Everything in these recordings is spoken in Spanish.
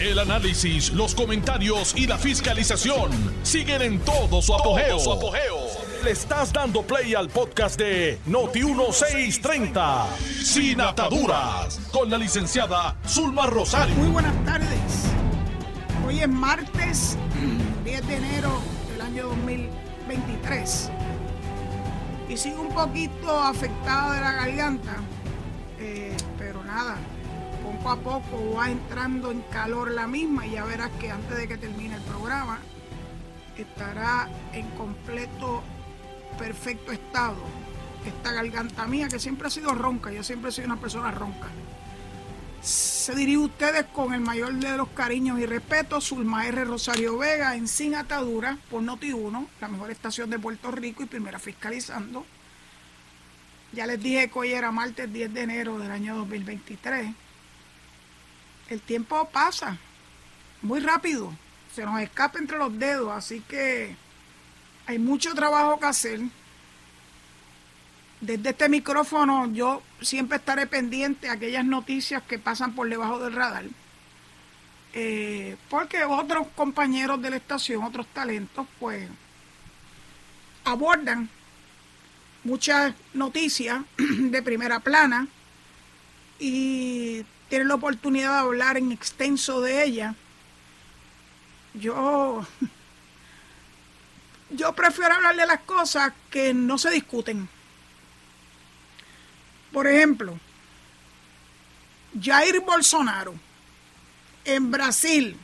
El análisis, los comentarios y la fiscalización siguen en todo su apogeo. Le estás dando play al podcast de Noti1630, Sin Ataduras, con la licenciada Zulma Rosario. Muy buenas tardes. Hoy es martes 10 de enero del año 2023. Y sigo un poquito afectada de la garganta, eh, pero nada, poco a poco va entrando en calor la misma y ya verás que antes de que termine el programa estará en completo, perfecto estado. Esta garganta mía que siempre ha sido ronca, yo siempre he sido una persona ronca. Se dirige ustedes con el mayor de los cariños y respetos, Zulma R. Rosario Vega en Sin Atadura por Noti1, la mejor estación de Puerto Rico y primera fiscalizando. Ya les dije que hoy era martes 10 de enero del año 2023. El tiempo pasa muy rápido, se nos escapa entre los dedos, así que hay mucho trabajo que hacer. Desde este micrófono yo siempre estaré pendiente a aquellas noticias que pasan por debajo del radar. Eh, porque otros compañeros de la estación, otros talentos, pues abordan muchas noticias de primera plana y tienen la oportunidad de hablar en extenso de ellas. Yo, yo prefiero hablar de las cosas que no se discuten. Por ejemplo, Jair Bolsonaro en Brasil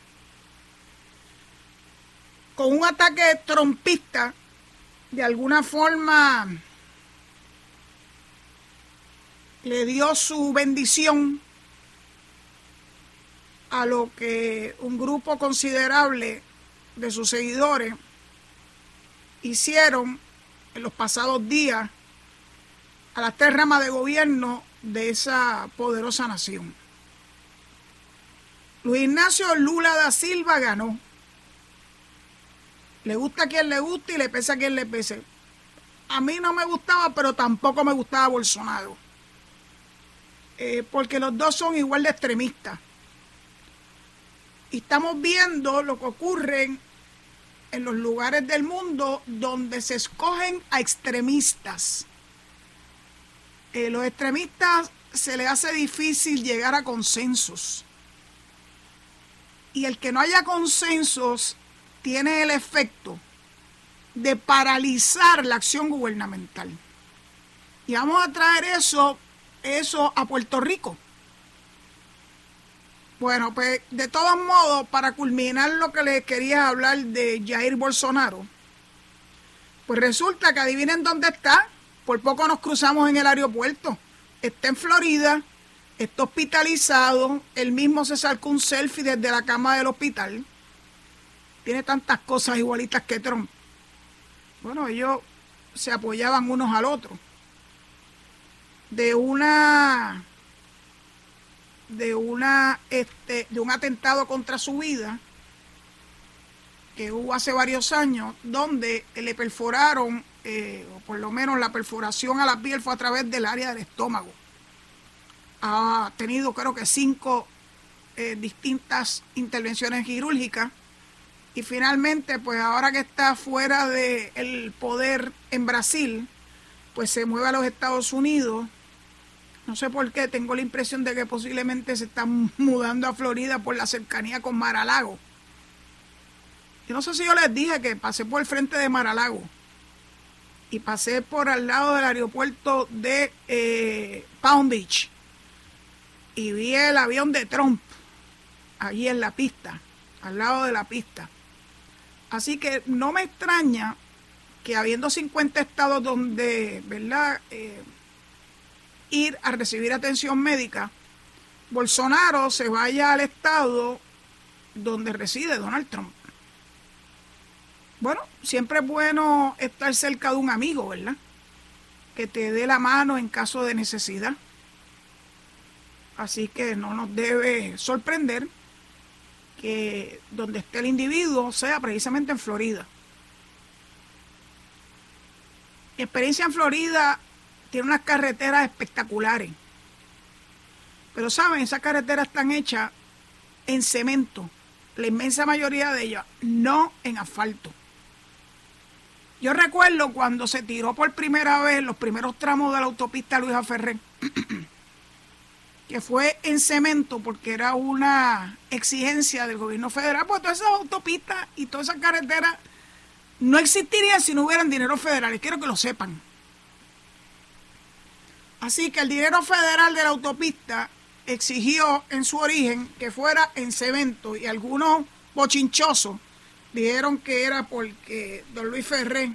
con un ataque trompista de alguna forma le dio su bendición a lo que un grupo considerable de sus seguidores hicieron en los pasados días a las tres ramas de gobierno de esa poderosa nación. Luis Ignacio Lula da Silva ganó. Le gusta a quien le guste y le pesa a quien le pese. A mí no me gustaba, pero tampoco me gustaba Bolsonaro. Eh, porque los dos son igual de extremistas. Y estamos viendo lo que ocurre en los lugares del mundo donde se escogen a extremistas. Eh, los extremistas se les hace difícil llegar a consensos. Y el que no haya consensos tiene el efecto de paralizar la acción gubernamental. Y vamos a traer eso, eso a Puerto Rico. Bueno, pues de todos modos, para culminar lo que les quería hablar de Jair Bolsonaro, pues resulta que adivinen dónde está. Por poco nos cruzamos en el aeropuerto. Está en Florida, está hospitalizado, él mismo se sacó un selfie desde la cama del hospital. Tiene tantas cosas igualitas que Trump. Bueno, ellos se apoyaban unos al otro. De una de una este de un atentado contra su vida que hubo hace varios años donde le perforaron eh, o por lo menos la perforación a la piel fue a través del área del estómago. Ha tenido creo que cinco eh, distintas intervenciones quirúrgicas. Y finalmente pues ahora que está fuera del poder en Brasil pues se mueve a los Estados Unidos no sé por qué, tengo la impresión de que posiblemente se están mudando a Florida por la cercanía con Maralago. Yo no sé si yo les dije que pasé por el frente de Maralago y pasé por al lado del aeropuerto de eh, Palm Beach y vi el avión de Trump allí en la pista, al lado de la pista. Así que no me extraña que habiendo 50 estados donde, ¿verdad? Eh, ir a recibir atención médica, Bolsonaro se vaya al estado donde reside Donald Trump. Bueno, siempre es bueno estar cerca de un amigo, ¿verdad? Que te dé la mano en caso de necesidad. Así que no nos debe sorprender que donde esté el individuo sea precisamente en Florida. Experiencia en Florida tiene unas carreteras espectaculares. Pero saben, esas carreteras están hechas en cemento, la inmensa mayoría de ellas, no en asfalto. Yo recuerdo cuando se tiró por primera vez los primeros tramos de la autopista Luisa Ferrer, que fue en cemento porque era una exigencia del gobierno federal, pues todas esas autopistas y todas esas carreteras no existirían si no hubieran dinero federal. Quiero que lo sepan. Así que el dinero federal de la autopista exigió en su origen que fuera en cemento y algunos bochinchosos dijeron que era porque don Luis Ferré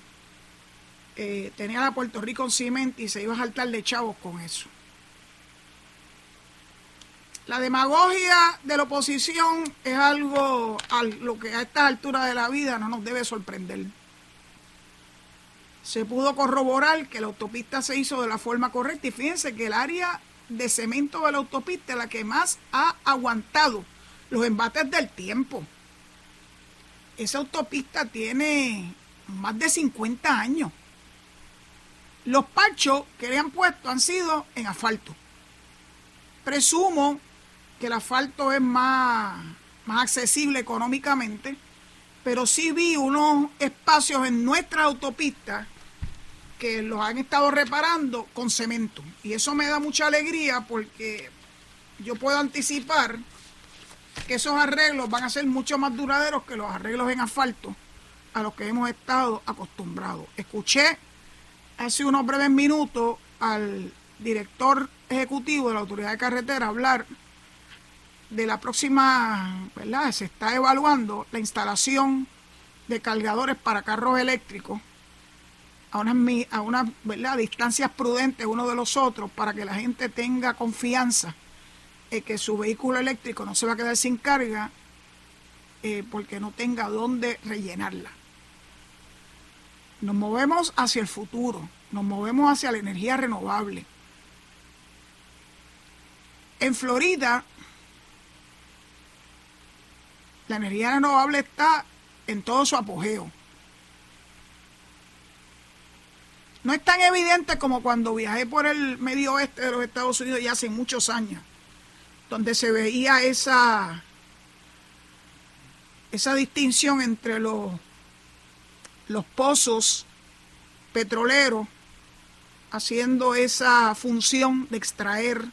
eh, tenía la Puerto Rico en cemento y se iba a saltar de chavos con eso. La demagogia de la oposición es algo a lo que a esta altura de la vida no nos debe sorprender se pudo corroborar que la autopista se hizo de la forma correcta y fíjense que el área de cemento de la autopista es la que más ha aguantado los embates del tiempo. Esa autopista tiene más de 50 años. Los parchos que le han puesto han sido en asfalto. Presumo que el asfalto es más, más accesible económicamente, pero sí vi unos espacios en nuestra autopista que los han estado reparando con cemento. Y eso me da mucha alegría porque yo puedo anticipar que esos arreglos van a ser mucho más duraderos que los arreglos en asfalto a los que hemos estado acostumbrados. Escuché hace unos breves minutos al director ejecutivo de la Autoridad de Carretera hablar de la próxima, ¿verdad? Se está evaluando la instalación de cargadores para carros eléctricos a unas, a unas ¿verdad? distancias prudentes uno de los otros para que la gente tenga confianza en que su vehículo eléctrico no se va a quedar sin carga eh, porque no tenga dónde rellenarla. Nos movemos hacia el futuro, nos movemos hacia la energía renovable. En Florida, la energía renovable está en todo su apogeo No es tan evidente como cuando viajé por el medio oeste de los Estados Unidos ya hace muchos años, donde se veía esa, esa distinción entre los, los pozos petroleros haciendo esa función de extraer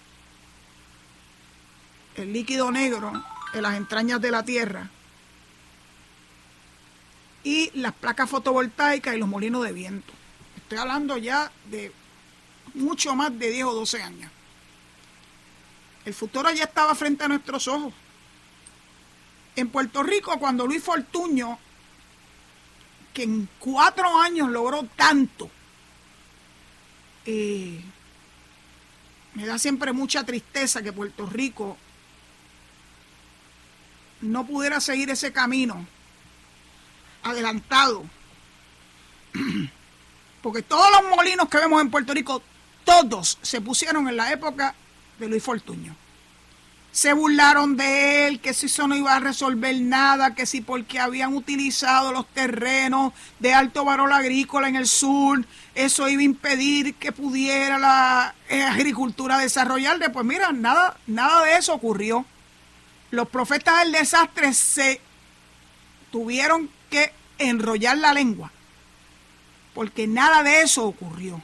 el líquido negro en las entrañas de la tierra y las placas fotovoltaicas y los molinos de viento. Estoy hablando ya de mucho más de 10 o 12 años. El futuro ya estaba frente a nuestros ojos. En Puerto Rico, cuando Luis Fortuño, que en cuatro años logró tanto, eh, me da siempre mucha tristeza que Puerto Rico no pudiera seguir ese camino adelantado porque todos los molinos que vemos en Puerto Rico, todos se pusieron en la época de Luis Fortuño. Se burlaron de él, que si eso no iba a resolver nada, que si porque habían utilizado los terrenos de alto valor agrícola en el sur, eso iba a impedir que pudiera la eh, agricultura desarrollarse. Pues mira, nada, nada de eso ocurrió. Los profetas del desastre se tuvieron que enrollar la lengua porque nada de eso ocurrió.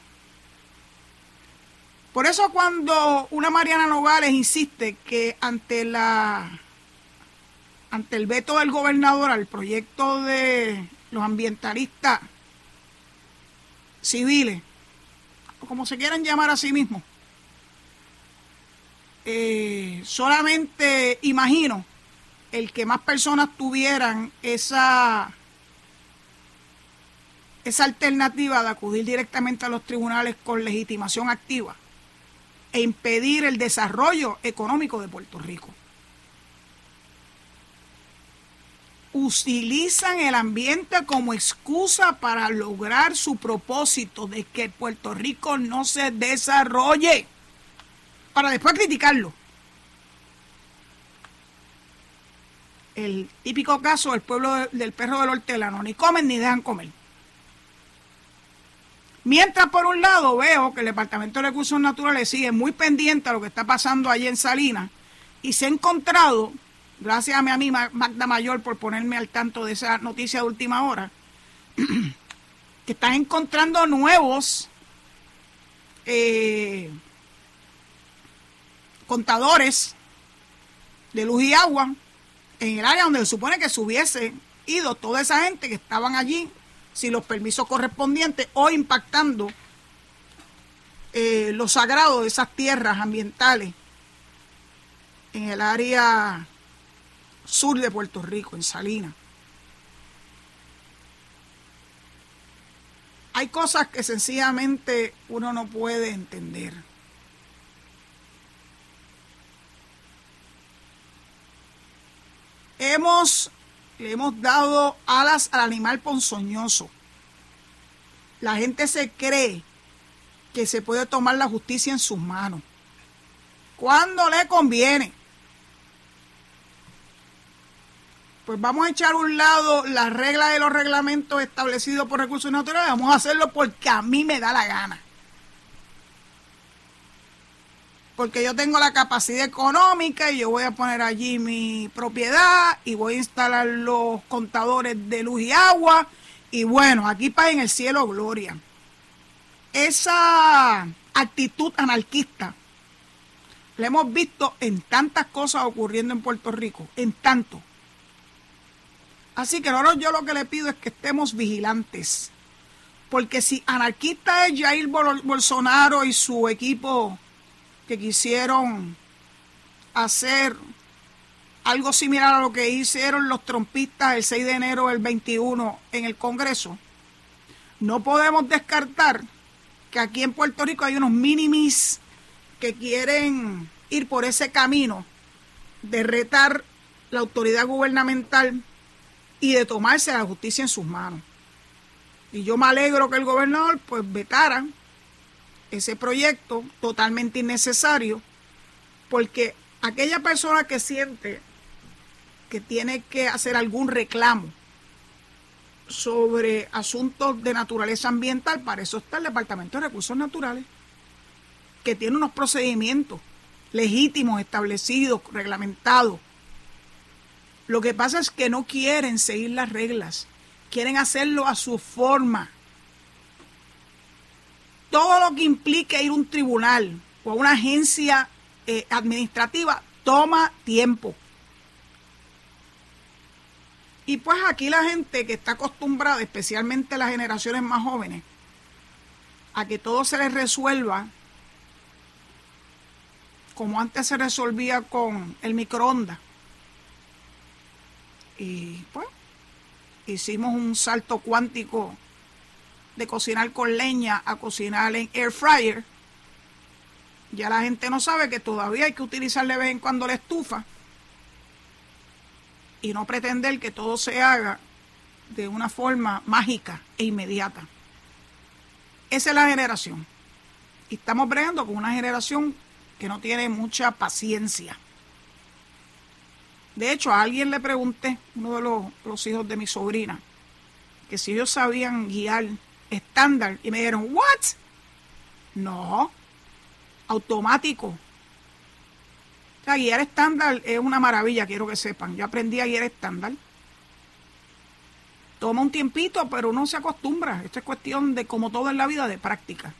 Por eso cuando una Mariana Nogales insiste que ante la ante el veto del gobernador al proyecto de los ambientalistas civiles, o como se quieran llamar a sí mismos, eh, solamente imagino el que más personas tuvieran esa esa alternativa de acudir directamente a los tribunales con legitimación activa e impedir el desarrollo económico de Puerto Rico. Utilizan el ambiente como excusa para lograr su propósito de que Puerto Rico no se desarrolle, para después criticarlo. El típico caso del pueblo del perro del hortelano, ni comen ni dejan comer. Mientras por un lado veo que el Departamento de Recursos Naturales sigue muy pendiente a lo que está pasando allí en Salinas y se ha encontrado Gracias a mi amiga Magda Mayor por ponerme al tanto de esa noticia de última hora. que están encontrando nuevos eh, contadores de luz y agua en el área donde se supone que se hubiese ido toda esa gente que estaban allí sin los permisos correspondientes o impactando eh, lo sagrado de esas tierras ambientales en el área sur de Puerto Rico, en Salinas. Hay cosas que sencillamente uno no puede entender. Hemos, le hemos dado alas al animal ponzoñoso. La gente se cree que se puede tomar la justicia en sus manos. Cuando le conviene. Pues vamos a echar a un lado las reglas de los reglamentos establecidos por recursos naturales. Vamos a hacerlo porque a mí me da la gana. Porque yo tengo la capacidad económica y yo voy a poner allí mi propiedad y voy a instalar los contadores de luz y agua. Y bueno, aquí para en el cielo gloria esa actitud anarquista la hemos visto en tantas cosas ocurriendo en Puerto Rico, en tanto. Así que ahora yo lo que le pido es que estemos vigilantes. Porque si anarquista es Jair Bolsonaro y su equipo que quisieron hacer algo similar a lo que hicieron los trompistas el 6 de enero del 21 en el Congreso, no podemos descartar que aquí en Puerto Rico hay unos minimis que quieren ir por ese camino de retar la autoridad gubernamental y de tomarse la justicia en sus manos. Y yo me alegro que el gobernador pues vetara ese proyecto totalmente innecesario porque aquella persona que siente que tiene que hacer algún reclamo sobre asuntos de naturaleza ambiental, para eso está el Departamento de Recursos Naturales, que tiene unos procedimientos legítimos, establecidos, reglamentados. Lo que pasa es que no quieren seguir las reglas, quieren hacerlo a su forma. Todo lo que implique ir a un tribunal o a una agencia eh, administrativa toma tiempo. Y pues aquí la gente que está acostumbrada, especialmente las generaciones más jóvenes, a que todo se les resuelva como antes se resolvía con el microondas. Y pues hicimos un salto cuántico de cocinar con leña a cocinar en air fryer. Ya la gente no sabe que todavía hay que utilizar de vez en cuando la estufa y no pretender que todo se haga de una forma mágica e inmediata. Esa es la generación. Y estamos bregando con una generación que no tiene mucha paciencia. De hecho, a alguien le pregunté, uno de los, los hijos de mi sobrina, que si ellos sabían guiar estándar y me dijeron, ¿what? No, automático. O guiar estándar es una maravilla, quiero que sepan. Yo aprendí a guiar estándar. Toma un tiempito, pero uno se acostumbra. Esto es cuestión de, como todo en la vida, de práctica.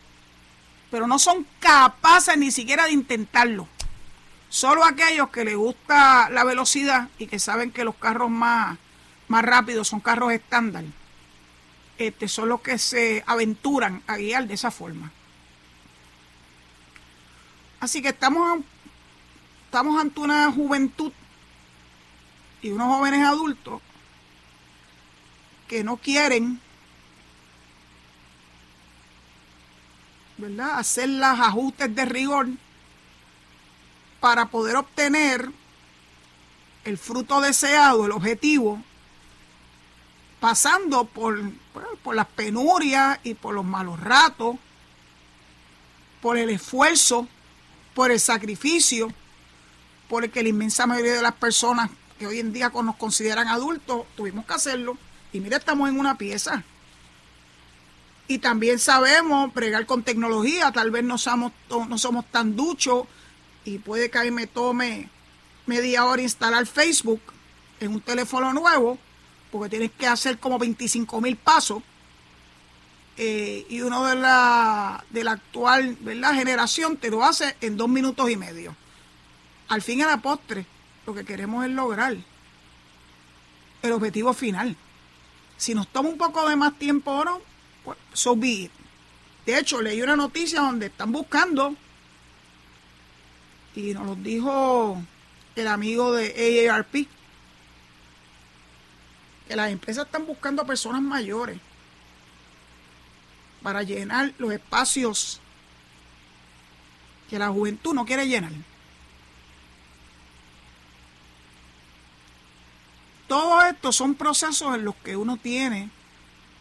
Pero no son capaces ni siquiera de intentarlo. Solo aquellos que les gusta la velocidad y que saben que los carros más, más rápidos son carros estándar, son los que se aventuran a guiar de esa forma. Así que estamos estamos ante una juventud y unos jóvenes adultos que no quieren ¿verdad? hacer los ajustes de rigor para poder obtener el fruto deseado, el objetivo, pasando por, por las penurias y por los malos ratos, por el esfuerzo, por el sacrificio porque la inmensa mayoría de las personas que hoy en día nos consideran adultos, tuvimos que hacerlo. Y mira, estamos en una pieza. Y también sabemos bregar con tecnología, tal vez no somos, no somos tan duchos y puede que ahí me tome media hora instalar Facebook en un teléfono nuevo, porque tienes que hacer como 25 mil pasos. Eh, y uno de la, de la actual generación te lo hace en dos minutos y medio. Al fin a la postre, lo que queremos es lograr el objetivo final. Si nos toma un poco de más tiempo o no, pues so be De hecho, leí una noticia donde están buscando, y nos lo dijo el amigo de AARP, que las empresas están buscando a personas mayores para llenar los espacios que la juventud no quiere llenar. Todo esto son procesos en los que uno tiene,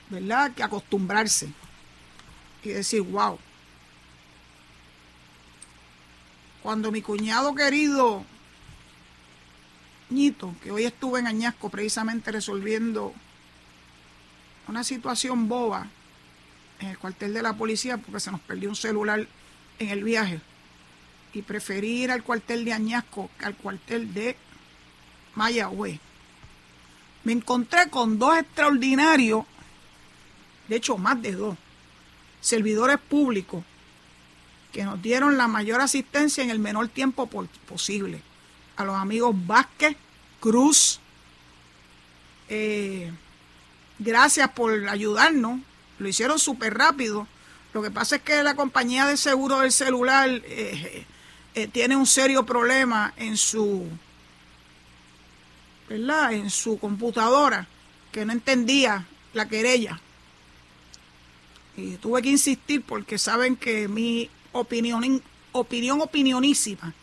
¿verdad?, que acostumbrarse y decir, wow. Cuando mi cuñado querido Que hoy estuve en Añasco precisamente resolviendo una situación boba en el cuartel de la policía porque se nos perdió un celular en el viaje y preferí ir al cuartel de Añasco que al cuartel de Mayagüez. Me encontré con dos extraordinarios, de hecho más de dos, servidores públicos que nos dieron la mayor asistencia en el menor tiempo posible a los amigos Vázquez, Cruz. Eh, gracias por ayudarnos. Lo hicieron súper rápido. Lo que pasa es que la compañía de seguro del celular eh, eh, tiene un serio problema en su, ¿verdad? En su computadora, que no entendía la querella. Y tuve que insistir porque saben que mi opinión, opinión opinionísima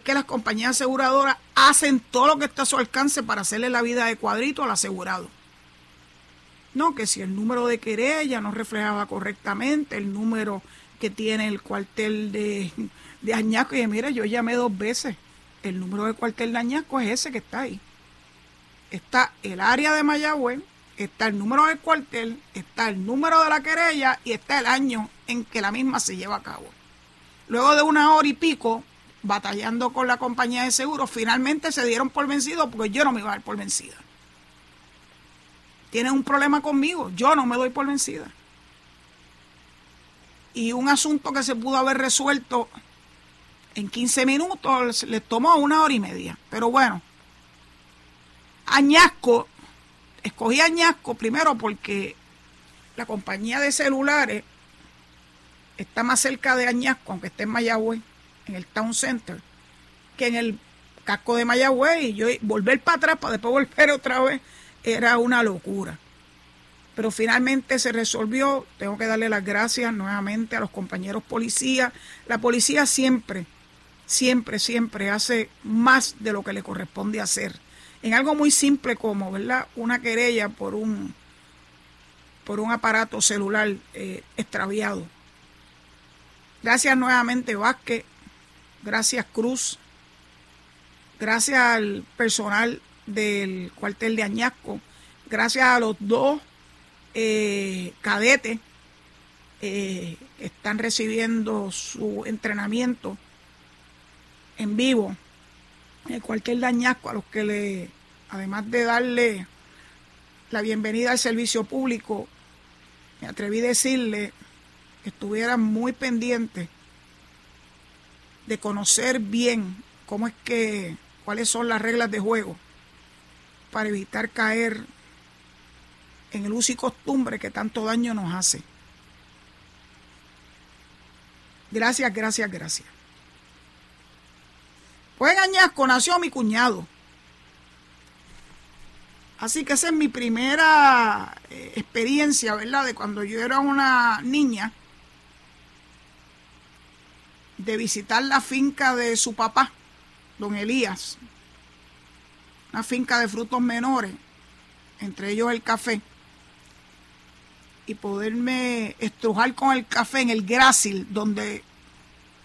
que las compañías aseguradoras hacen todo lo que está a su alcance para hacerle la vida de cuadrito al asegurado. No, que si el número de querella no reflejaba correctamente el número que tiene el cuartel de, de Añasco, y mire, yo llamé dos veces, el número de cuartel de Añasco es ese que está ahí. Está el área de Mayagüez, está el número del cuartel, está el número de la querella y está el año en que la misma se lleva a cabo. Luego de una hora y pico, batallando con la compañía de seguros, finalmente se dieron por vencidos porque yo no me iba a dar por vencida. Tienen un problema conmigo, yo no me doy por vencida. Y un asunto que se pudo haber resuelto en 15 minutos les tomó una hora y media. Pero bueno, Añasco, escogí Añasco primero porque la compañía de celulares está más cerca de Añasco, aunque esté en Mayagüez en el Town Center, que en el casco de Mayagüez y yo volver para atrás para después volver otra vez era una locura. Pero finalmente se resolvió. Tengo que darle las gracias nuevamente a los compañeros policías. La policía siempre, siempre, siempre hace más de lo que le corresponde hacer. En algo muy simple como, ¿verdad? Una querella por un, por un aparato celular eh, extraviado. Gracias nuevamente, Vázquez, gracias Cruz, gracias al personal del cuartel de Añasco, gracias a los dos eh, cadetes eh, que están recibiendo su entrenamiento en vivo en el cuartel de Añasco, a los que le, además de darle la bienvenida al servicio público, me atreví a decirle que estuvieran muy pendientes de conocer bien cómo es que, cuáles son las reglas de juego para evitar caer en el uso y costumbre que tanto daño nos hace. Gracias, gracias, gracias. Pues en Añasco nació mi cuñado. Así que esa es mi primera eh, experiencia, ¿verdad? De cuando yo era una niña de visitar la finca de su papá, don Elías, una finca de frutos menores, entre ellos el café, y poderme estrujar con el café en el grácil, donde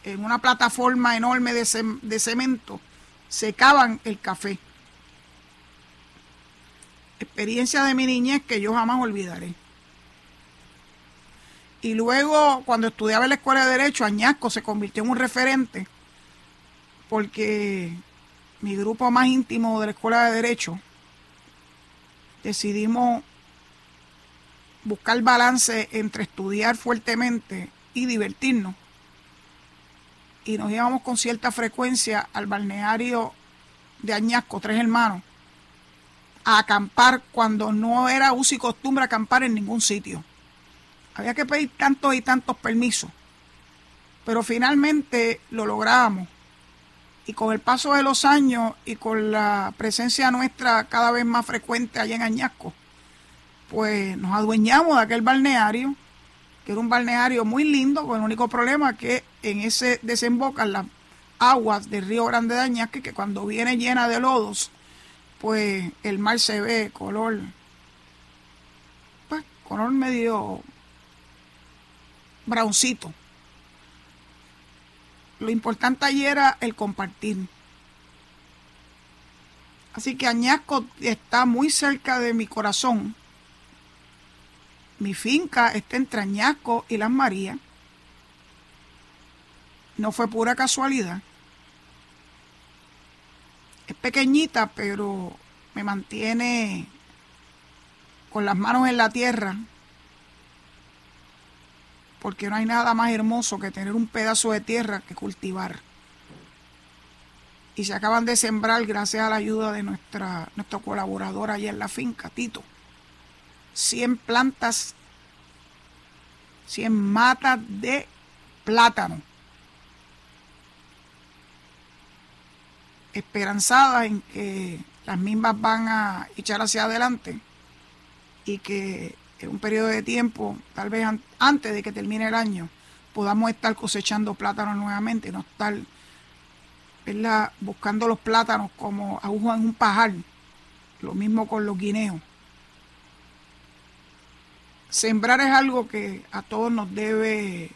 en una plataforma enorme de, de cemento secaban el café. Experiencia de mi niñez que yo jamás olvidaré. Y luego, cuando estudiaba en la Escuela de Derecho, Añasco se convirtió en un referente porque mi grupo más íntimo de la Escuela de Derecho, decidimos buscar balance entre estudiar fuertemente y divertirnos. Y nos íbamos con cierta frecuencia al balneario de Añasco, Tres Hermanos, a acampar cuando no era uso y costumbre acampar en ningún sitio. Había que pedir tantos y tantos permisos, pero finalmente lo logramos. Y con el paso de los años y con la presencia nuestra cada vez más frecuente allá en Añasco, pues nos adueñamos de aquel balneario, que era un balneario muy lindo, con el único problema que en ese desembocan las aguas del río Grande de Añasco, que cuando viene llena de lodos, pues el mar se ve color, pues color medio browncito. Lo importante allí era el compartir. Así que Añasco está muy cerca de mi corazón. Mi finca está entre Añasco y Las Marías. No fue pura casualidad. Es pequeñita, pero me mantiene con las manos en la tierra, porque no hay nada más hermoso que tener un pedazo de tierra que cultivar. Y se acaban de sembrar gracias a la ayuda de nuestra, nuestro colaborador allá en la finca, Tito. 100 plantas, 100 matas de plátano esperanzada en que las mismas van a echar hacia adelante y que en un periodo de tiempo, tal vez antes de que termine el año, podamos estar cosechando plátanos nuevamente, no estar buscando los plátanos como agujas en un pajar, lo mismo con los guineos. Sembrar es algo que a todos nos debe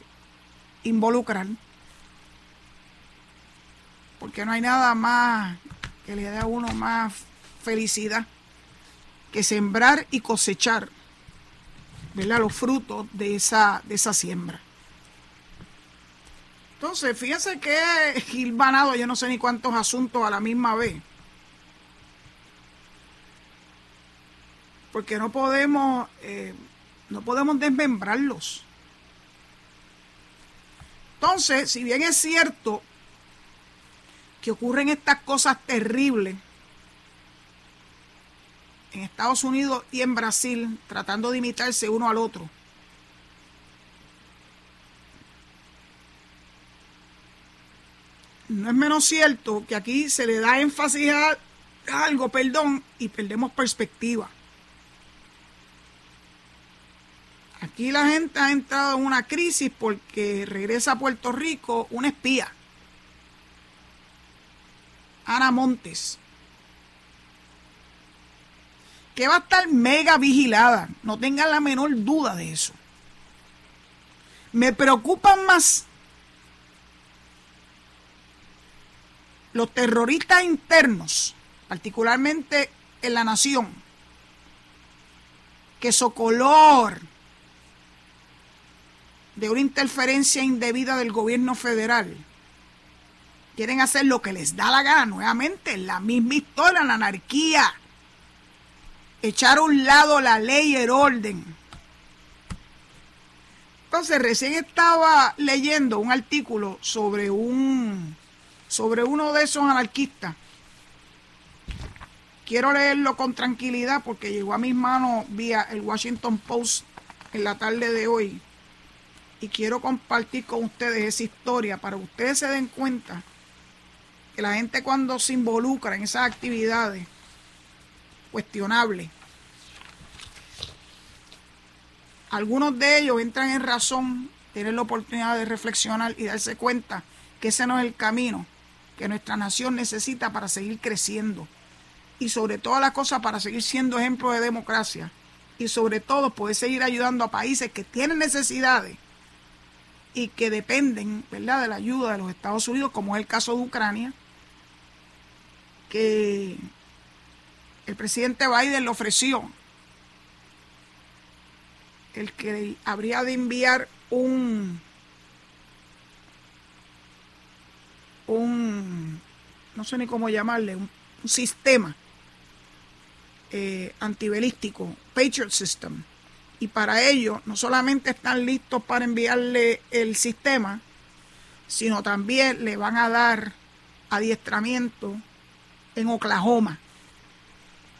involucrar porque no hay nada más que le dé a uno más felicidad que sembrar y cosechar ¿verdad? los frutos de esa, de esa siembra. Entonces, fíjense que Gilvanado, yo no sé ni cuántos asuntos a la misma vez. Porque no podemos, eh, no podemos desmembrarlos. Entonces, si bien es cierto que ocurren estas cosas terribles en Estados Unidos y en Brasil, tratando de imitarse uno al otro. No es menos cierto que aquí se le da énfasis a algo, perdón, y perdemos perspectiva. Aquí la gente ha entrado en una crisis porque regresa a Puerto Rico una espía. Ana Montes, que va a estar mega vigilada, no tengan la menor duda de eso. Me preocupan más los terroristas internos, particularmente en la nación, que color de una interferencia indebida del gobierno federal quieren hacer lo que les da la gana nuevamente, la misma historia, la anarquía. Echar a un lado la ley y el orden. Entonces, recién estaba leyendo un artículo sobre un sobre uno de esos anarquistas. Quiero leerlo con tranquilidad porque llegó a mis manos vía el Washington Post en la tarde de hoy. Y quiero compartir con ustedes esa historia para que ustedes se den cuenta que la gente cuando se involucra en esas actividades cuestionables, algunos de ellos entran en razón, tienen la oportunidad de reflexionar y darse cuenta que ese no es el camino que nuestra nación necesita para seguir creciendo. Y sobre todas las cosas para seguir siendo ejemplo de democracia. Y sobre todo poder seguir ayudando a países que tienen necesidades y que dependen ¿verdad? de la ayuda de los Estados Unidos, como es el caso de Ucrania, que el presidente Biden le ofreció el que habría de enviar un un no sé ni cómo llamarle, un, sistema eh, antibelístico, Patriot System. Y para ello no solamente están listos para enviarle el sistema, sino también le van a dar adiestramiento en Oklahoma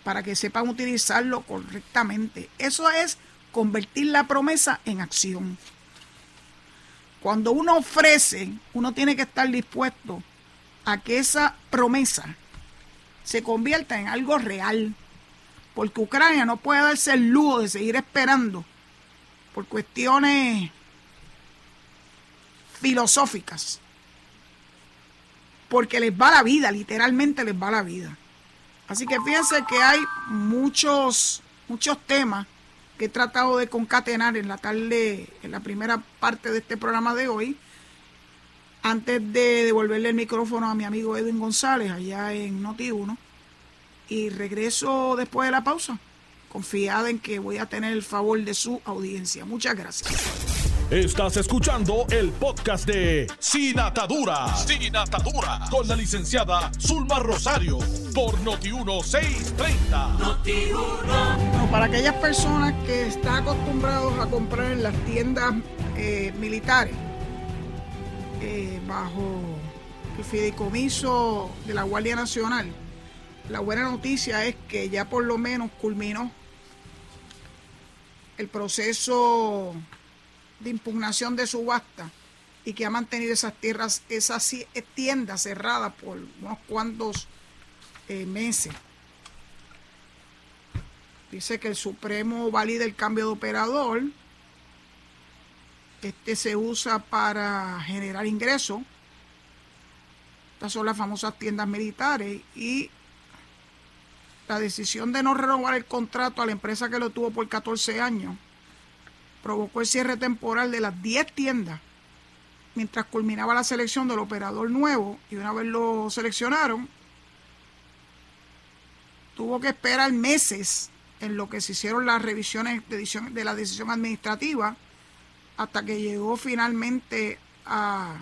para que sepan utilizarlo correctamente. Eso es convertir la promesa en acción. Cuando uno ofrece, uno tiene que estar dispuesto a que esa promesa se convierta en algo real. Porque Ucrania no puede darse el lujo de seguir esperando por cuestiones filosóficas. Porque les va la vida, literalmente les va la vida. Así que fíjense que hay muchos, muchos temas que he tratado de concatenar en la tarde, en la primera parte de este programa de hoy, antes de devolverle el micrófono a mi amigo Edwin González allá en Noti1. Y regreso después de la pausa, confiada en que voy a tener el favor de su audiencia. Muchas gracias. Estás escuchando el podcast de Sin Atadura. Sin Atadura. Con la licenciada Zulma Rosario. Por Noti1630. Noti1. para aquellas personas que están acostumbrados a comprar en las tiendas eh, militares, eh, bajo el fideicomiso de la Guardia Nacional, la buena noticia es que ya por lo menos culminó el proceso de impugnación de subasta y que ha mantenido esas tierras, esas tiendas cerradas por unos cuantos eh, meses. Dice que el Supremo valida el cambio de operador. Este se usa para generar ingresos. Estas son las famosas tiendas militares y la decisión de no renovar el contrato a la empresa que lo tuvo por 14 años provocó el cierre temporal de las 10 tiendas mientras culminaba la selección del operador nuevo y una vez lo seleccionaron, tuvo que esperar meses en lo que se hicieron las revisiones de, la decisión administrativa hasta que llegó finalmente a,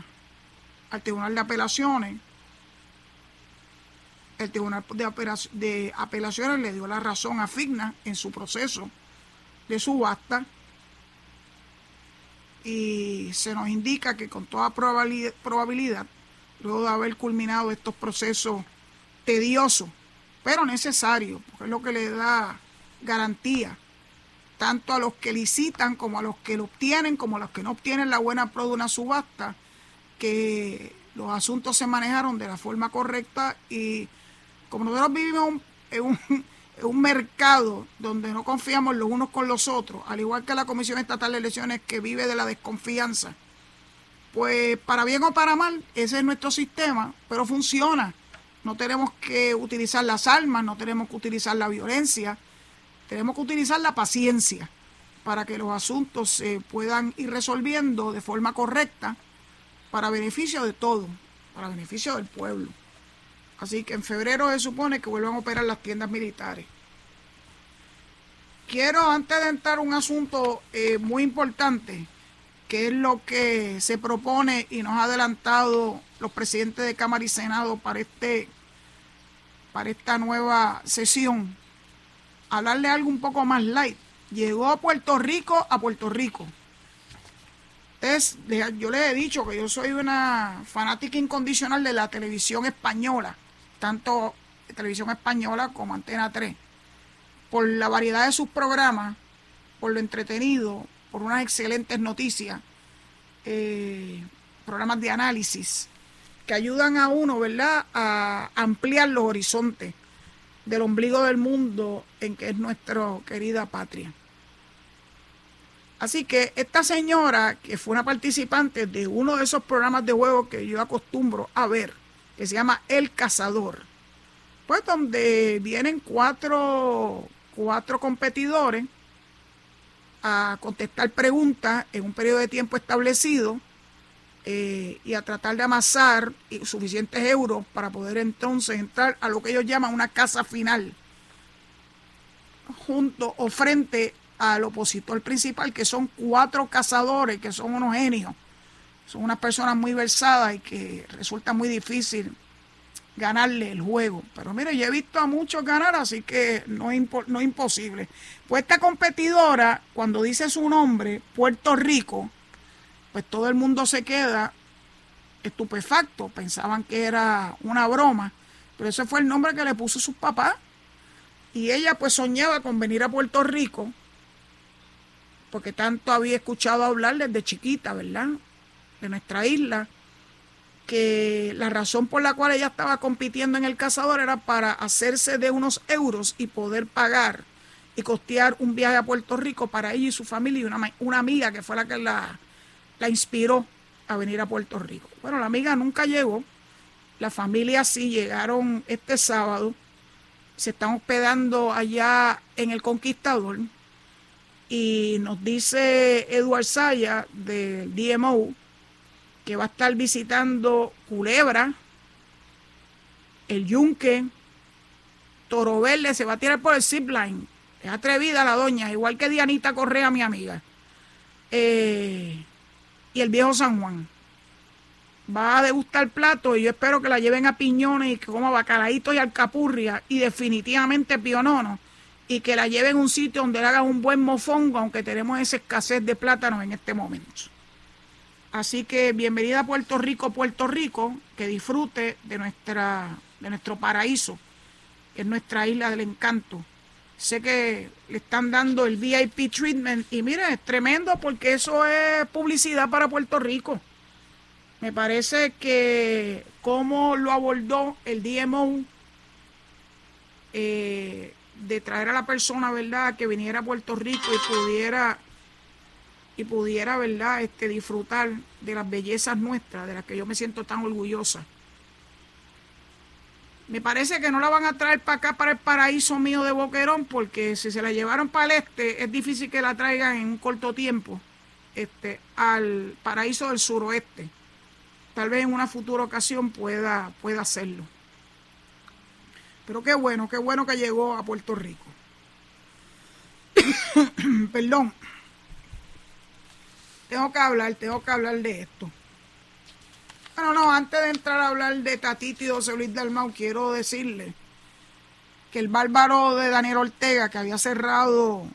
al Tribunal de Apelaciones. El Tribunal de, de Apelaciones le dio la razón a Figna en su proceso de subasta y se nos indica que con toda probabilidad, luego de haber culminado estos procesos tediosos, pero necesarios, porque es lo que le da garantía tanto a los que licitan como a los que lo obtienen, como a los que no obtienen la buena pro de una subasta, que los asuntos se manejaron de la forma correcta y como nosotros vivimos en un, un mercado donde no confiamos los unos con los otros, al igual que la Comisión Estatal de Elecciones que vive de la desconfianza, pues para bien o para mal, ese es nuestro sistema, pero funciona. No tenemos que utilizar las armas, no tenemos que utilizar la violencia, tenemos que utilizar la paciencia para que los asuntos se puedan ir resolviendo de forma correcta para beneficio de todos, para beneficio del pueblo. Así que en febrero se supone que vuelvan a operar las tiendas militares. Quiero, antes de entrar un asunto eh, muy importante, que es lo que se propone y nos ha adelantado los presidentes de Cámara y Senado para, este, para esta nueva sesión, hablarle algo un poco más light. Llegó a Puerto Rico, a Puerto Rico. Yo les he dicho que yo soy una fanática incondicional de la televisión española tanto televisión española como Antena 3, por la variedad de sus programas, por lo entretenido, por unas excelentes noticias, eh, programas de análisis que ayudan a uno, ¿verdad?, a ampliar los horizontes del ombligo del mundo en que es nuestra querida patria. Así que esta señora, que fue una participante de uno de esos programas de juego que yo acostumbro a ver, que se llama El Cazador. Pues donde vienen cuatro, cuatro competidores a contestar preguntas en un periodo de tiempo establecido eh, y a tratar de amasar suficientes euros para poder entonces entrar a lo que ellos llaman una casa final junto o frente al opositor principal que son cuatro cazadores que son unos genios son unas personas muy versadas y que resulta muy difícil ganarle el juego. Pero mire, yo he visto a muchos ganar, así que no es, imposible. Pues esta competidora, cuando dice su nombre, Puerto Rico, pues todo el mundo se queda estupefacto. Pensaban que era una broma, pero ese fue el nombre que le puso su papá. Y ella pues soñaba con venir a Puerto Rico, porque tanto había escuchado hablar desde chiquita, ¿verdad? De nuestra isla que la razón por la cual ella estaba compitiendo en el cazador era para hacerse de unos euros y poder pagar y costear un viaje a Puerto Rico para ella y su familia y una, una amiga que fue la que la, la inspiró a venir a Puerto Rico. Bueno, la amiga nunca llegó, la familia sí llegaron este sábado, se están hospedando allá en el Conquistador. Y nos dice Eduard Saya del DMO, que va a estar visitando Culebra, el Yunque, Toro Verde, se va a tirar por el zipline. Es atrevida la doña, igual que Dianita Correa, mi amiga. Eh, y el viejo San Juan. Va a degustar plato y yo espero que la lleven a piñones y que coma bacalaíto y alcapurria y definitivamente pionono y que la lleven a un sitio donde le hagan un buen mofongo, aunque tenemos esa escasez de plátanos en este momento. Así que bienvenida a Puerto Rico, Puerto Rico, que disfrute de, nuestra, de nuestro paraíso, que es nuestra isla del encanto. Sé que le están dando el VIP treatment y mire, es tremendo porque eso es publicidad para Puerto Rico. Me parece que como lo abordó el DMO eh, de traer a la persona, ¿verdad?, que viniera a Puerto Rico y pudiera y pudiera, ¿verdad?, este, disfrutar de las bellezas nuestras, de las que yo me siento tan orgullosa. Me parece que no la van a traer para acá, para el paraíso mío de Boquerón, porque si se la llevaron para el este, es difícil que la traigan en un corto tiempo este, al paraíso del suroeste. Tal vez en una futura ocasión pueda, pueda hacerlo. Pero qué bueno, qué bueno que llegó a Puerto Rico. Perdón. Tengo que hablar, tengo que hablar de esto. Bueno, no, antes de entrar a hablar de Tatito y José Luis Dalmau, quiero decirle que el bárbaro de Daniel Ortega, que había cerrado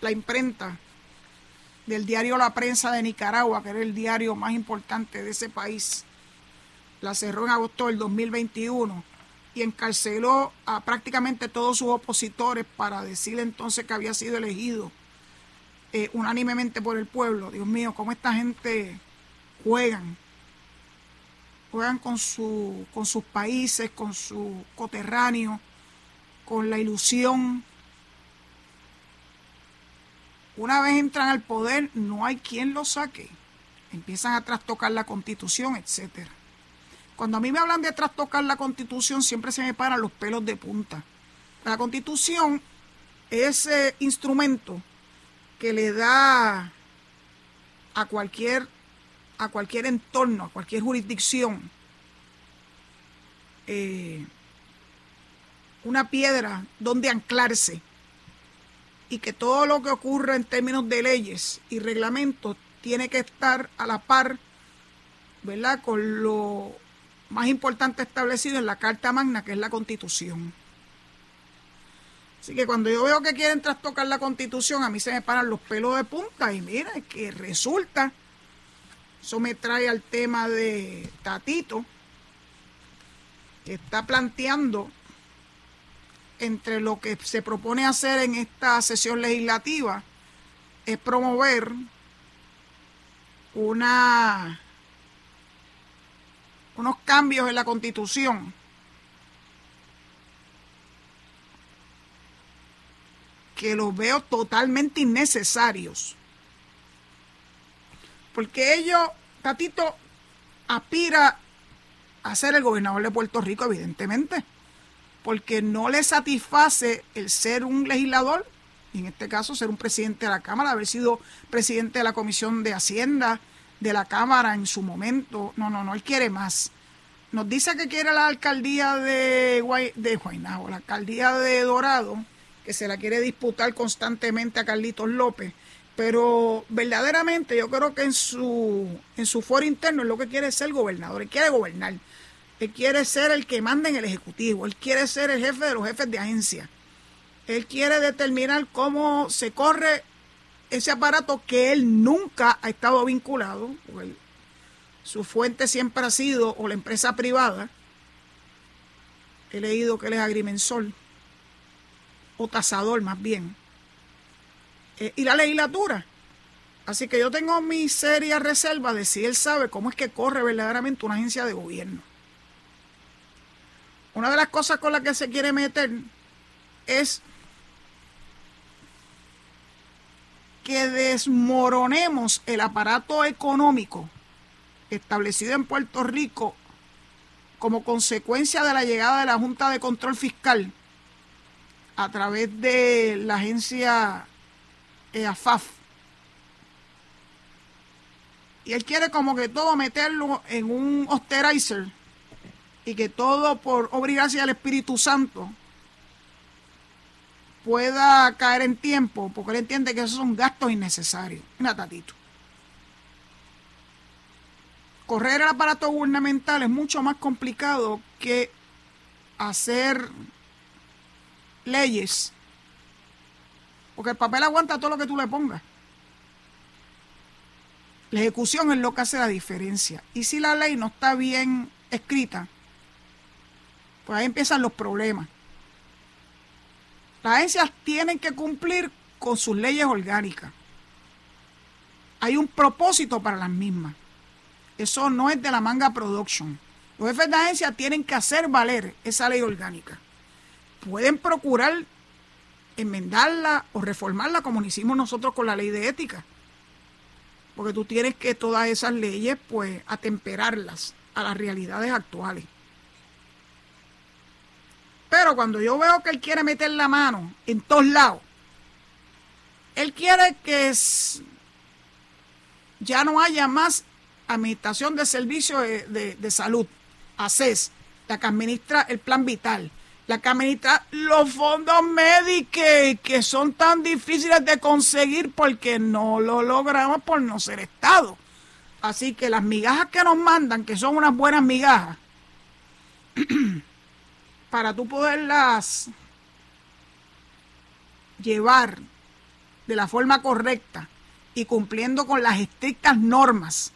la imprenta del diario La Prensa de Nicaragua, que era el diario más importante de ese país, la cerró en agosto del 2021 y encarceló a prácticamente todos sus opositores para decirle entonces que había sido elegido eh, unánimemente por el pueblo. Dios mío, cómo esta gente juegan. Juegan con, su, con sus países, con su coterráneo, con la ilusión. Una vez entran al poder, no hay quien lo saque. Empiezan a trastocar la constitución, etcétera. Cuando a mí me hablan de trastocar la constitución, siempre se me paran los pelos de punta. La constitución es ese instrumento que le da a cualquier, a cualquier entorno, a cualquier jurisdicción, eh, una piedra donde anclarse y que todo lo que ocurra en términos de leyes y reglamentos tiene que estar a la par, ¿verdad?, con lo más importante establecido en la Carta Magna, que es la Constitución. Así que cuando yo veo que quieren trastocar la constitución, a mí se me paran los pelos de punta y mira, que resulta, eso me trae al tema de Tatito, que está planteando entre lo que se propone hacer en esta sesión legislativa es promover una unos cambios en la constitución que los veo totalmente innecesarios. Porque ellos, Tatito, aspira a ser el gobernador de Puerto Rico, evidentemente. Porque no le satisface el ser un legislador, y en este caso ser un presidente de la Cámara, haber sido presidente de la Comisión de Hacienda de la Cámara en su momento. No, no, no, él quiere más. Nos dice que quiere la alcaldía de, Guay, de Guaynabo, la alcaldía de Dorado que se la quiere disputar constantemente a Carlitos López. Pero verdaderamente yo creo que en su, en su foro interno es lo que quiere ser gobernador, él quiere gobernar. Él quiere ser el que manda en el Ejecutivo. Él quiere ser el jefe de los jefes de agencia. Él quiere determinar cómo se corre ese aparato que él nunca ha estado vinculado. su fuente siempre ha sido o la empresa privada. He leído que él es agrimensor o tasador más bien. Eh, y la legislatura. Así que yo tengo mi seria reserva de si él sabe cómo es que corre verdaderamente una agencia de gobierno. Una de las cosas con las que se quiere meter es que desmoronemos el aparato económico establecido en Puerto Rico como consecuencia de la llegada de la Junta de Control Fiscal a través de la agencia EAFAF. Y él quiere como que todo meterlo en un osterizer y que todo por obligarse al Espíritu Santo pueda caer en tiempo, porque él entiende que esos son gastos innecesarios. Mira, Tatito. Correr el aparato gubernamental es mucho más complicado que hacer leyes. Porque el papel aguanta todo lo que tú le pongas. La ejecución es lo que hace la diferencia. Y si la ley no está bien escrita, pues ahí empiezan los problemas. Las agencias tienen que cumplir con sus leyes orgánicas. Hay un propósito para las mismas. Eso no es de la manga production. Los jefes de agencia tienen que hacer valer esa ley orgánica. Pueden procurar enmendarla o reformarla como lo hicimos nosotros con la ley de ética. Porque tú tienes que todas esas leyes, pues, atemperarlas a las realidades actuales. Pero cuando yo veo que él quiere meter la mano en todos lados, él quiere que ya no haya más administración de servicios de, salud, ACES, la que administra el plan vital, la que administra los fondos médicos que son tan difíciles de conseguir porque no lo logramos por no ser Estado. Así que las migajas que nos mandan, que son unas buenas migajas, para tú poderlas llevar de la forma correcta y cumpliendo con las estrictas normas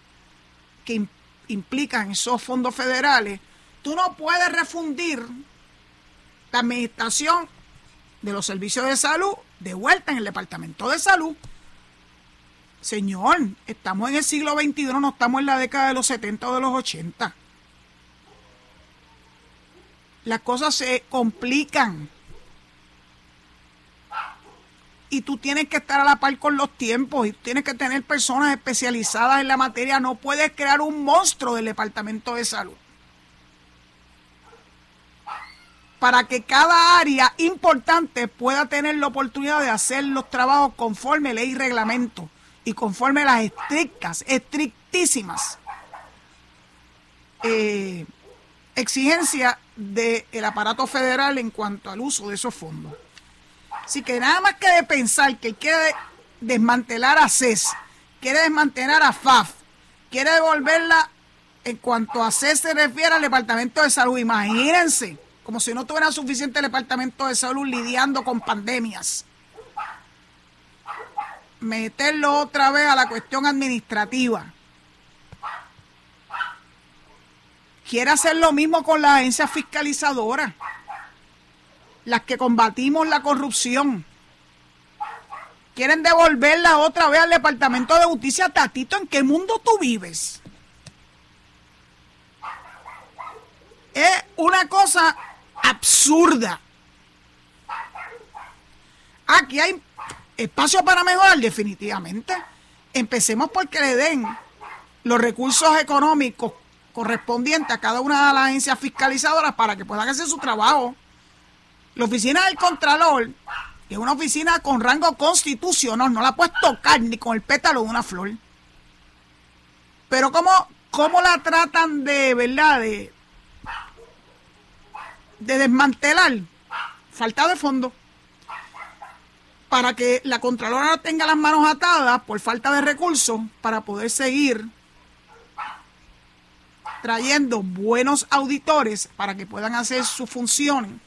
que implican esos fondos federales, tú no puedes refundir la administración de los servicios de salud de vuelta en el Departamento de Salud. Señor, estamos en el siglo XXI, no estamos en la década de los 70 o de los 80 las cosas se complican. Y tú tienes que estar a la par con los tiempos y tienes que tener personas especializadas en la materia. No puedes crear un monstruo del Departamento de Salud. Para que cada área importante pueda tener la oportunidad de hacer los trabajos conforme ley y reglamento y conforme las estrictas, estrictísimas eh, exigencias del aparato federal en cuanto al uso de esos fondos. Así que nada más que de pensar que quiere desmantelar a CES, quiere desmantelar a FAF, quiere devolverla en cuanto a CES se refiere al Departamento de Salud. Imagínense, como si no tuviera suficiente el Departamento de Salud lidiando con pandemias. Meterlo otra vez a la cuestión administrativa quiere hacer lo mismo con las agencias fiscalizadoras, las que combatimos la corrupción. Quieren devolverla otra vez al Departamento de Justicia. Tatito, ¿en qué mundo tú vives? Es una cosa absurda. Aquí hay espacio para mejorar, definitivamente. Empecemos porque le den los recursos económicos correspondiente a cada una de las agencias fiscalizadoras para que puedan hacer su trabajo. La oficina del Contralor es una oficina con rango constitucional, no la puedes tocar ni con el pétalo de una flor. Pero ¿cómo, cómo la tratan de, verdad, de, de desmantelar? Falta de fondo. Para que la Contralora tenga las manos atadas por falta de recursos para poder seguir trayendo buenos auditores para que puedan hacer su función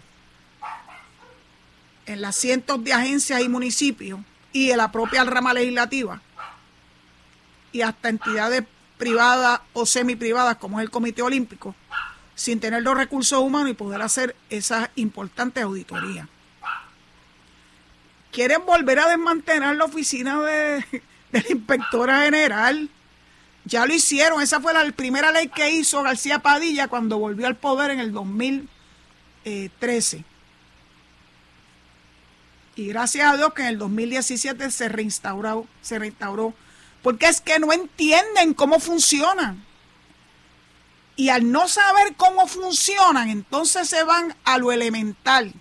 en las cientos de agencias y municipios y en la propia rama legislativa y hasta entidades privadas o semi-privadas como es el Comité Olímpico, sin tener los recursos humanos y poder hacer esas importantes auditorías. Quieren volver a desmantelar la oficina de, de la inspectora general. Ya lo hicieron, esa fue la primera ley que hizo García Padilla cuando volvió al poder en el 2013. Y gracias a Dios que en el 2017 se reinstauró, se reinstauró, porque es que no entienden cómo funcionan. Y al no saber cómo funcionan, entonces se van a lo elemental,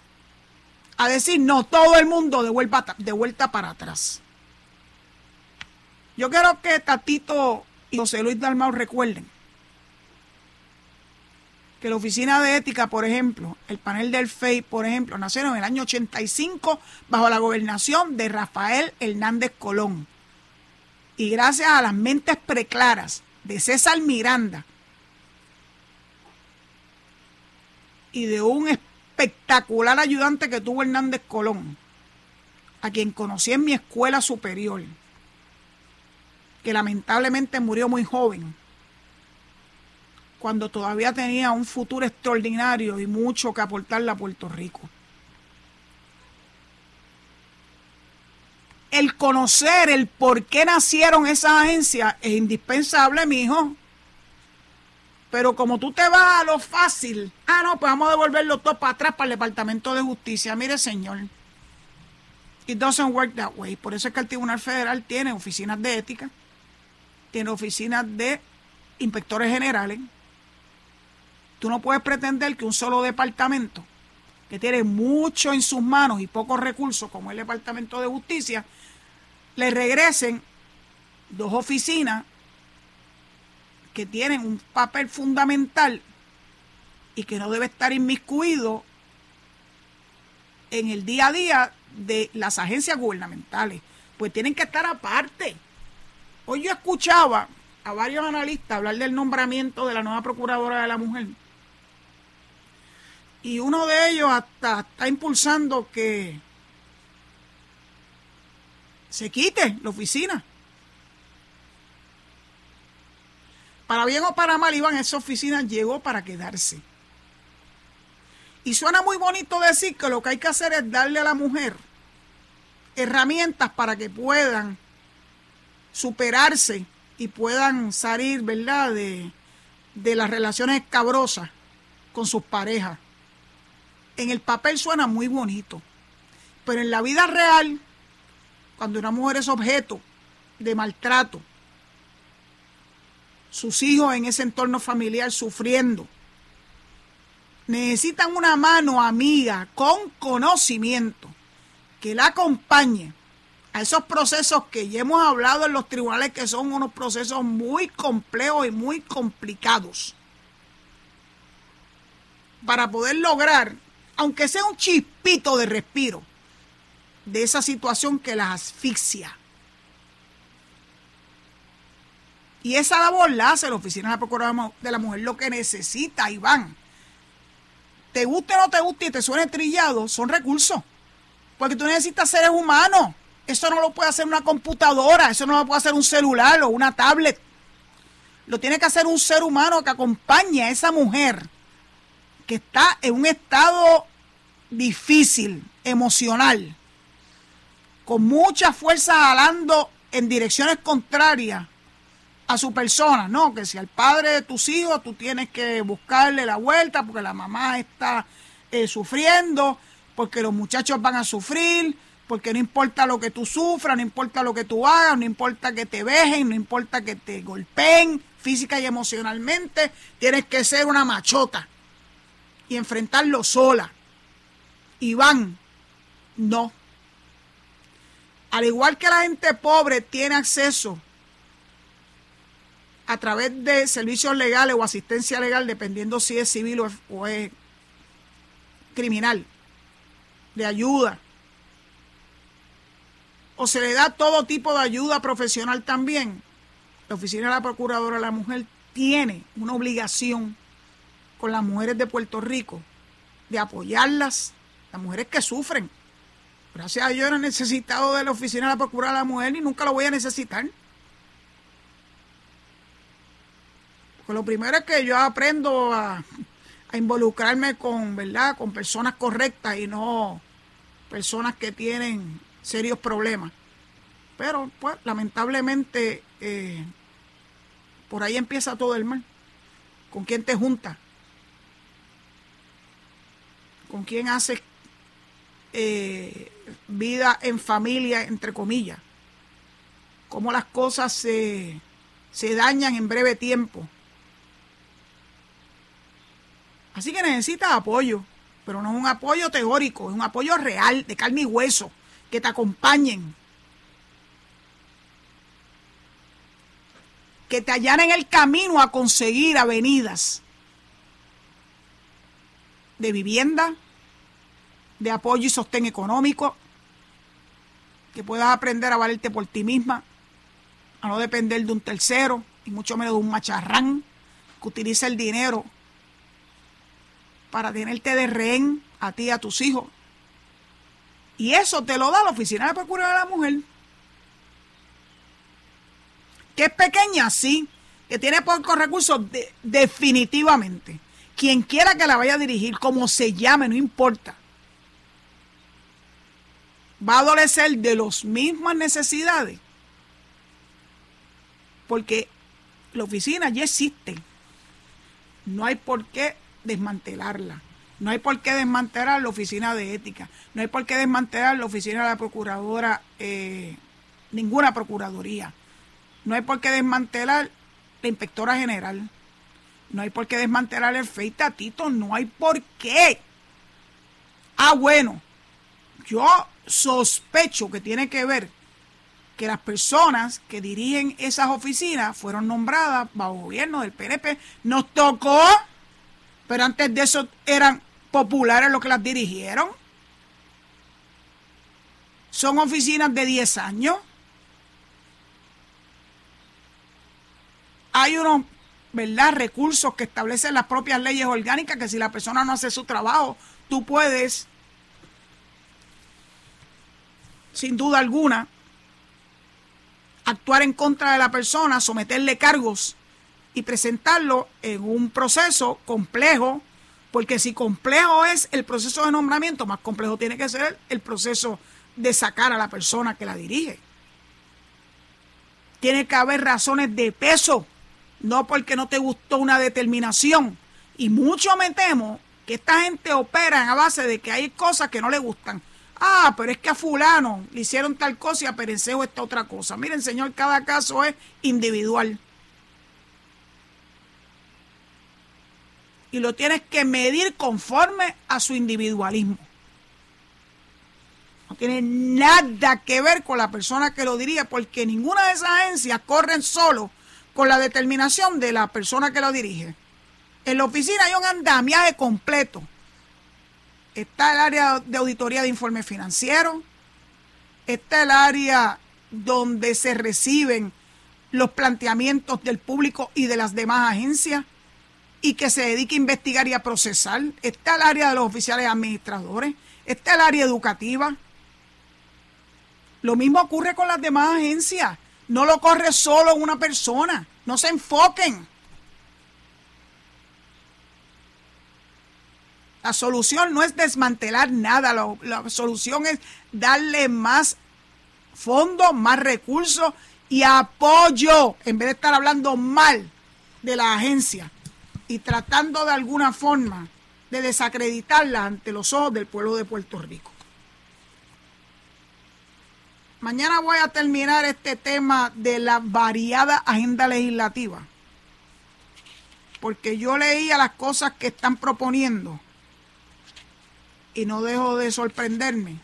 a decir, no, todo el mundo de vuelta, de vuelta para atrás. Yo quiero que Tatito y José Luis Dalmau recuerden que la Oficina de Ética, por ejemplo, el panel del FEI, por ejemplo, nacieron en el año 85 bajo la gobernación de Rafael Hernández Colón. Y gracias a las mentes preclaras de César Miranda y de un espectacular ayudante que tuvo Hernández Colón, a quien conocí en mi escuela superior, que lamentablemente murió muy joven, cuando todavía tenía un futuro extraordinario y mucho que aportarle a Puerto Rico. El conocer el por qué nacieron esas agencias es indispensable, mi hijo. Pero como tú te vas a lo fácil, ah, no, pues vamos a devolverlo todo para atrás para el Departamento de Justicia. Mire, señor, it doesn't work that way. Por eso es que el Tribunal Federal tiene oficinas de ética, tiene oficinas de inspectores generales, Tú no puedes pretender que un solo departamento que tiene mucho en sus manos y pocos recursos, como el Departamento de Justicia, le regresen dos oficinas tienen un papel fundamental y que no debe estar inmiscuido en el día a día de las agencias gubernamentales, pues tienen que estar aparte. Hoy yo escuchaba a varios analistas hablar del nombramiento de la nueva procuradora de la mujer y uno de ellos hasta está impulsando que se quite la oficina. Para bien o para mal, Iván, esa oficina llegó para quedarse. Y suena muy bonito decir que lo que hay que hacer es darle a la mujer herramientas para que puedan superarse y puedan salir, ¿verdad?, de, de las relaciones escabrosas con sus parejas en el papel suena muy bonito, pero en la vida real, cuando una mujer es objeto de maltrato, sus hijos en ese entorno familiar sufriendo, necesitan una mano amiga con conocimiento que la acompañe a esos procesos que ya hemos hablado en los tribunales que son unos procesos muy complejos y muy complicados para poder lograr aunque sea un chispito de respiro de esa situación que las asfixia. Y esa labor la hace la Oficina de la Procuraduría de la Mujer, lo que necesita, Iván. Te guste o no te guste y te suene trillado, son recursos. Porque tú necesitas seres humanos. Eso no lo puede hacer una computadora, eso no lo puede hacer un celular o una tablet. Lo tiene que hacer un ser humano que acompañe a esa mujer que está en un estado difícil, emocional, con mucha fuerza jalando en direcciones contrarias a su persona, ¿no? Que si al padre de tus hijos tú tienes que buscarle la vuelta porque la mamá está eh, sufriendo, porque los muchachos van a sufrir, porque no importa lo que tú sufras, no importa lo que tú hagas, no importa que te vejen, no importa que te golpeen física y emocionalmente, tienes que ser una machota y enfrentarlo sola. Iván, no. Al igual que la gente pobre tiene acceso a través de servicios legales o asistencia legal, dependiendo si es civil o es, criminal, de ayuda, o se le da todo tipo de ayuda profesional también, la Oficina de la Procuradora de la Mujer tiene una obligación con las mujeres de Puerto Rico de apoyarlas, las mujeres que sufren. Gracias a Dios no he necesitado de la oficina de la Procuraduría de la Mujer y nunca lo voy a necesitar. Porque lo primero es que yo aprendo a, a involucrarme con, ¿verdad? Con personas correctas y no personas que tienen serios problemas. Pero, pues, lamentablemente, eh, por ahí empieza todo el mal. ¿Con quién te juntas? ¿Con quién haces eh, vida en familia, entre comillas? ¿Cómo las cosas se, se dañan en breve tiempo? Así que necesitas apoyo, pero no es un apoyo teórico, es un apoyo real, de carne y hueso, que te acompañen, que te allanen el camino a conseguir avenidas de vivienda, de apoyo y sostén económico, que puedas aprender a valerte por ti misma, a no depender de un tercero, y mucho menos de un macharrán que utiliza el dinero para tenerte de rehén a ti y a tus hijos. Y eso te lo da la Oficina de Procuraduría de la Mujer. Que es pequeña, sí. Que tiene pocos recursos, definitivamente. Quien quiera que la vaya a dirigir, como se llame, no importa. Va a adolecer de las mismas necesidades. Porque la oficina ya existe. No hay por qué desmantelarla. No hay por qué desmantelar la oficina de ética. No hay por qué desmantelar la oficina de la procuradora, eh, ninguna procuraduría. No hay por qué desmantelar la inspectora general. No hay por qué desmantelar el feitatito. No hay por qué. Ah, bueno. Yo sospecho que tiene que ver que las personas que dirigen esas oficinas fueron nombradas bajo gobierno del PNP. Nos tocó pero antes de eso eran populares los que las dirigieron. Son oficinas de 10 años. Hay unos, ¿verdad?, recursos que establecen las propias leyes orgánicas que si la persona no hace su trabajo, tú puedes, sin duda alguna, actuar en contra de la persona, someterle cargos y presentarlo en un proceso complejo, porque si complejo es el proceso de nombramiento, más complejo tiene que ser el proceso de sacar a la persona que la dirige. Tiene que haber razones de peso, no porque no te gustó una determinación. Y mucho me temo que esta gente opera a base de que hay cosas que no le gustan. Ah, pero es que a fulano le hicieron tal cosa y a Perencejo esta otra cosa. Miren, señor, cada caso es individual. Y lo tienes que medir conforme a su individualismo. No tiene nada que ver con la persona que lo diría, porque ninguna de esas agencias corren solo con la determinación de la persona que lo dirige. En la oficina hay un andamiaje completo. Está el área de auditoría de informes financieros, está el área donde se reciben los planteamientos del público y de las demás agencias y que se dedique a investigar y a procesar. Está el área de los oficiales administradores, está el área educativa. Lo mismo ocurre con las demás agencias. No lo corre solo una persona. No se enfoquen. La solución no es desmantelar nada. La, la solución es darle más fondos, más recursos y apoyo en vez de estar hablando mal de la agencia y tratando de alguna forma de desacreditarla ante los ojos del pueblo de Puerto Rico. Mañana voy a terminar este tema de la variada agenda legislativa, porque yo leía las cosas que están proponiendo y no dejo de sorprenderme.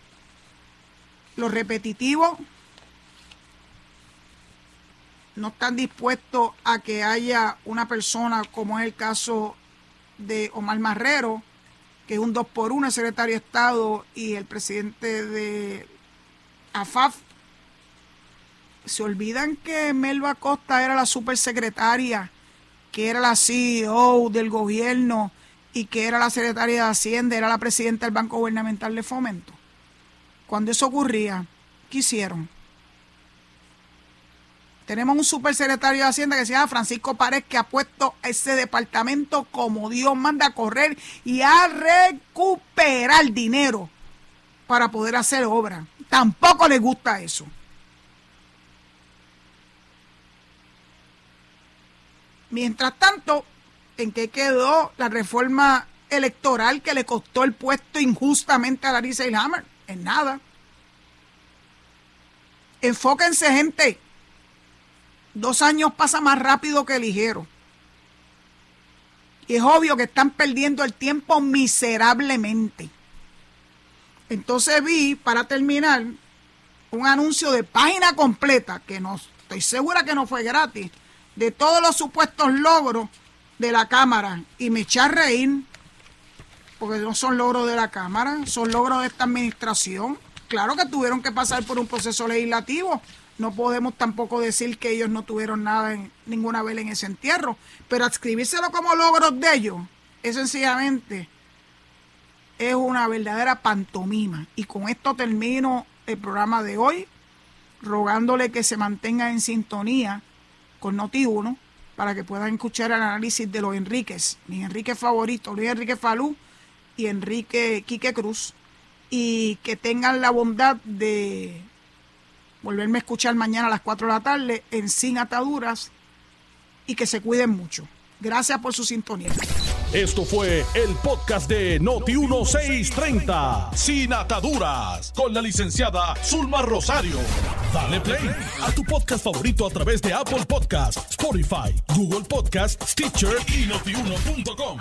Lo repetitivo, no están dispuestos a que haya una persona como es el caso de Omar Marrero, que es un dos por uno, el secretario de Estado y el presidente de AFAF. Se olvidan que Melba Costa era la supersecretaria que era la CEO del gobierno y que era la secretaria de Hacienda, era la presidenta del Banco Gubernamental de Fomento. Cuando eso ocurría, ¿qué hicieron? Tenemos un supersecretario de Hacienda que se llama Francisco Párez que ha puesto ese departamento como Dios manda a correr y a recuperar dinero para poder hacer obra. Tampoco le gusta eso. Mientras tanto, ¿en qué quedó la reforma electoral que le costó el puesto injustamente a Larissa Hammer? En nada. Enfóquense, gente. Dos años pasa más rápido que ligero. Y es obvio que están perdiendo el tiempo miserablemente. Entonces vi, para terminar, un anuncio de página completa, que no estoy segura que no fue gratis, de todos los supuestos logros de la Cámara. Y me eché a reír, porque no son logros de la Cámara, son logros de esta administración. Claro que tuvieron que pasar por un proceso legislativo. No podemos tampoco decir que ellos no tuvieron nada en ninguna vela en ese entierro, pero adscribírselo como logros de ellos es sencillamente es una verdadera pantomima. Y con esto termino el programa de hoy, rogándole que se mantenga en sintonía con Noti1 para que puedan escuchar el análisis de los Enríquez, mi Enrique favorito, Luis Enrique Falú y Enrique Quique Cruz, y que tengan la bondad de volverme a escuchar mañana a las 4 de la tarde en Sin Ataduras y que se cuiden mucho. Gracias por su sintonía. Esto fue el podcast de Noti1630, Sin Ataduras, con la licenciada Zulma Rosario. Dale play a tu podcast favorito a través de Apple Podcasts, Spotify, Google Podcasts, Stitcher y notiuno.com.